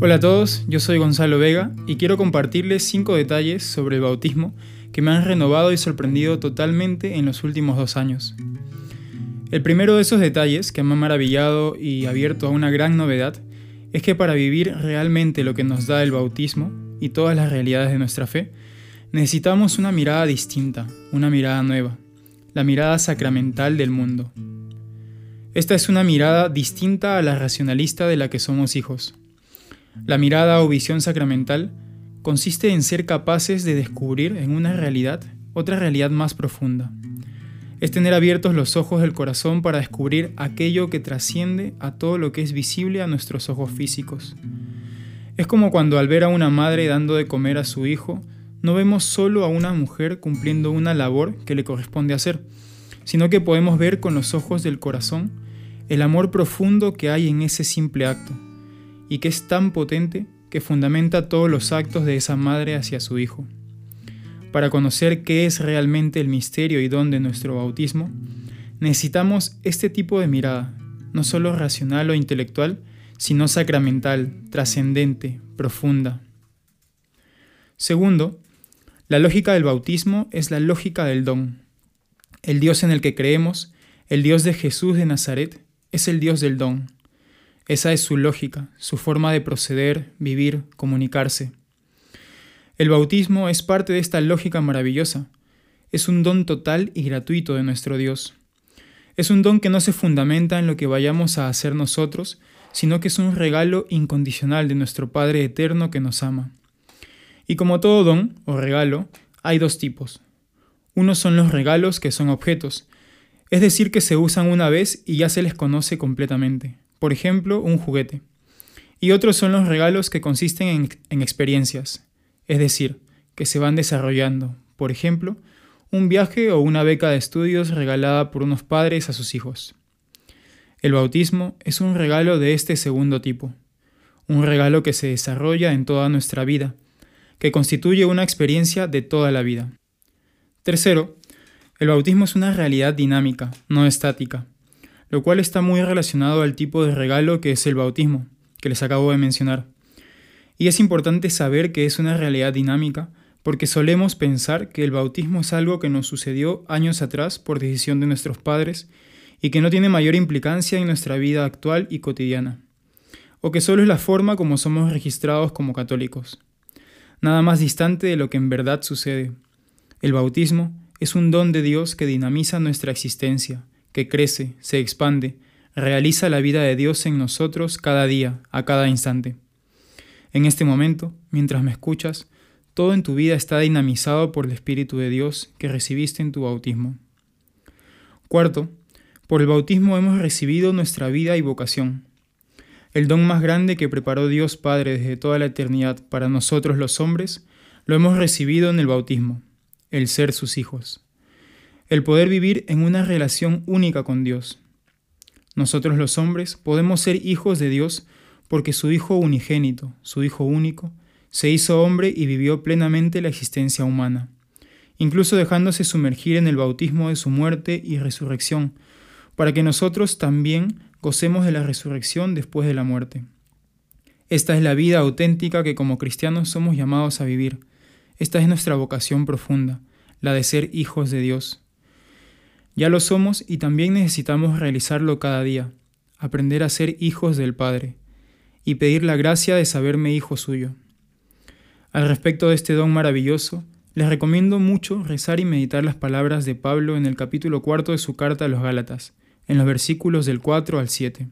Hola a todos, yo soy Gonzalo Vega y quiero compartirles 5 detalles sobre el bautismo que me han renovado y sorprendido totalmente en los últimos dos años. El primero de esos detalles que me ha maravillado y abierto a una gran novedad es que para vivir realmente lo que nos da el bautismo y todas las realidades de nuestra fe, necesitamos una mirada distinta, una mirada nueva, la mirada sacramental del mundo. Esta es una mirada distinta a la racionalista de la que somos hijos. La mirada o visión sacramental consiste en ser capaces de descubrir en una realidad otra realidad más profunda. Es tener abiertos los ojos del corazón para descubrir aquello que trasciende a todo lo que es visible a nuestros ojos físicos. Es como cuando al ver a una madre dando de comer a su hijo, no vemos solo a una mujer cumpliendo una labor que le corresponde hacer, sino que podemos ver con los ojos del corazón el amor profundo que hay en ese simple acto y que es tan potente que fundamenta todos los actos de esa madre hacia su hijo. Para conocer qué es realmente el misterio y don de nuestro bautismo, necesitamos este tipo de mirada, no solo racional o intelectual, sino sacramental, trascendente, profunda. Segundo, la lógica del bautismo es la lógica del don. El Dios en el que creemos, el Dios de Jesús de Nazaret, es el Dios del don. Esa es su lógica, su forma de proceder, vivir, comunicarse. El bautismo es parte de esta lógica maravillosa. Es un don total y gratuito de nuestro Dios. Es un don que no se fundamenta en lo que vayamos a hacer nosotros, sino que es un regalo incondicional de nuestro Padre eterno que nos ama. Y como todo don o regalo, hay dos tipos. Unos son los regalos que son objetos, es decir, que se usan una vez y ya se les conoce completamente por ejemplo, un juguete. Y otros son los regalos que consisten en, experiencias, es decir, que se van desarrollando, por ejemplo, un viaje o una beca de estudios regalada por unos padres a sus hijos. El bautismo es un regalo de este segundo tipo, un regalo que se desarrolla en toda nuestra vida, que constituye una experiencia de toda la vida. Tercero, el bautismo es una realidad dinámica, no estática lo cual está muy relacionado al tipo de regalo que es el bautismo, que les acabo de mencionar. Y es importante saber que es una realidad dinámica, porque solemos pensar que el bautismo es algo que nos sucedió años atrás por decisión de nuestros padres y que no tiene mayor implicancia en nuestra vida actual y cotidiana, o que solo es la forma como somos registrados como católicos. Nada más distante de lo que en verdad sucede. El bautismo es un don de Dios que dinamiza nuestra existencia, que crece, se expande, realiza la vida de Dios en nosotros cada día, a cada instante. En este momento, mientras me escuchas, todo en tu vida está dinamizado por el Espíritu de Dios que recibiste en tu bautismo. Cuarto, por el bautismo hemos recibido nuestra vida y vocación. El don más grande que preparó Dios Padre desde toda la eternidad para nosotros los hombres, lo hemos recibido en el bautismo, el ser sus hijos el poder vivir en una relación única con Dios. Nosotros los hombres podemos ser hijos de Dios porque su Hijo unigénito, su Hijo único, se hizo hombre y vivió plenamente la existencia humana, incluso dejándose sumergir en el bautismo de su muerte y resurrección, para que nosotros también gocemos de la resurrección después de la muerte. Esta es la vida auténtica que como cristianos somos llamados a vivir. Esta es nuestra vocación profunda, la de ser hijos de Dios. Ya lo somos y también necesitamos realizarlo cada día, aprender a ser hijos del Padre y pedir la gracia de saberme hijo suyo. Al respecto de este don maravilloso, les recomiendo mucho rezar y meditar las palabras de Pablo en el capítulo cuarto de su carta a los Gálatas, en los versículos del 4 al 7.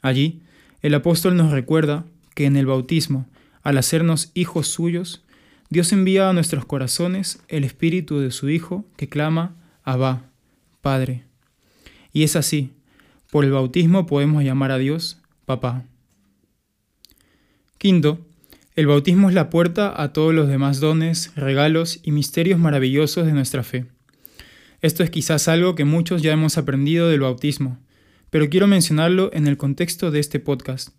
Allí, el apóstol nos recuerda que en el bautismo, al hacernos hijos suyos, Dios envía a nuestros corazones el espíritu de su Hijo que clama, Abba, Padre. Y es así, por el bautismo podemos llamar a Dios Papá. Quinto, el bautismo es la puerta a todos los demás dones, regalos y misterios maravillosos de nuestra fe. Esto es quizás algo que muchos ya hemos aprendido del bautismo, pero quiero mencionarlo en el contexto de este podcast,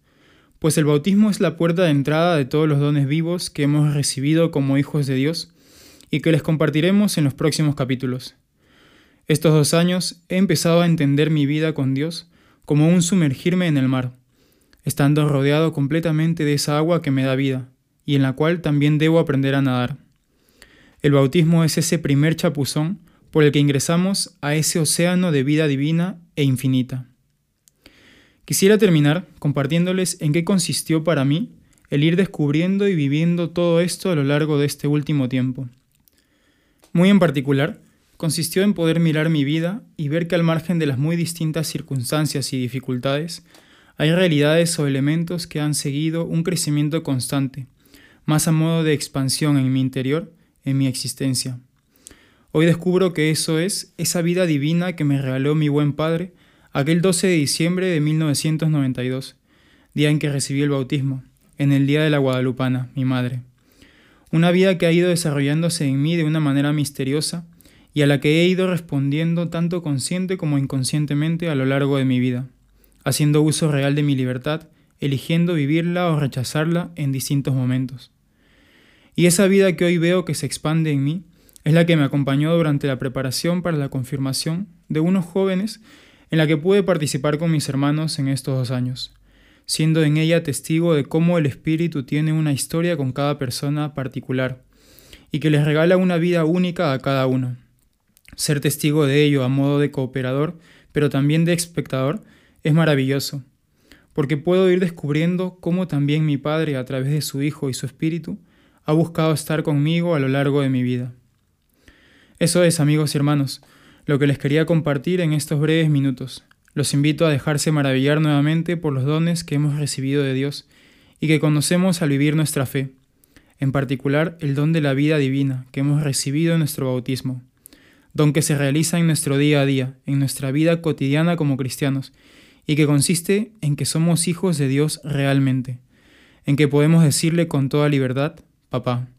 pues el bautismo es la puerta de entrada de todos los dones vivos que hemos recibido como hijos de Dios y que les compartiremos en los próximos capítulos. Estos dos años he empezado a entender mi vida con Dios como un sumergirme en el mar, estando rodeado completamente de esa agua que me da vida y en la cual también debo aprender a nadar. El bautismo es ese primer chapuzón por el que ingresamos a ese océano de vida divina e infinita. Quisiera terminar compartiéndoles en qué consistió para mí el ir descubriendo y viviendo todo esto a lo largo de este último tiempo. Muy en particular, consistió en poder mirar mi vida y ver que al margen de las muy distintas circunstancias y dificultades, hay realidades o elementos que han seguido un crecimiento constante, más a modo de expansión en mi interior, en mi existencia. Hoy descubro que eso es esa vida divina que me regaló mi buen Padre aquel 12 de diciembre de 1992, día en que recibí el bautismo, en el día de la Guadalupana, mi madre. Una vida que ha ido desarrollándose en mí de una manera misteriosa y a la que he ido respondiendo tanto consciente como inconscientemente a lo largo de mi vida, haciendo uso real de mi libertad, eligiendo vivirla o rechazarla en distintos momentos. Y esa vida que hoy veo que se expande en mí es la que me acompañó durante la preparación para la confirmación de unos jóvenes en la que pude participar con mis hermanos en estos dos años, siendo en ella testigo de cómo el Espíritu tiene una historia con cada persona particular y que les regala una vida única a cada uno. Ser testigo de ello a modo de cooperador, pero también de espectador, es maravilloso, porque puedo ir descubriendo cómo también mi Padre, a través de su Hijo y su Espíritu, ha buscado estar conmigo a lo largo de mi vida. Eso es, amigos y hermanos, lo que les quería compartir en estos breves minutos. Los invito a dejarse maravillar nuevamente por los dones que hemos recibido de Dios y que conocemos al vivir nuestra fe, en particular el don de la vida divina que hemos recibido en nuestro bautismo, don que se realiza en nuestro día a día, en nuestra vida cotidiana como cristianos, y que consiste en que somos hijos de Dios realmente, en que podemos decirle con toda libertad, papá.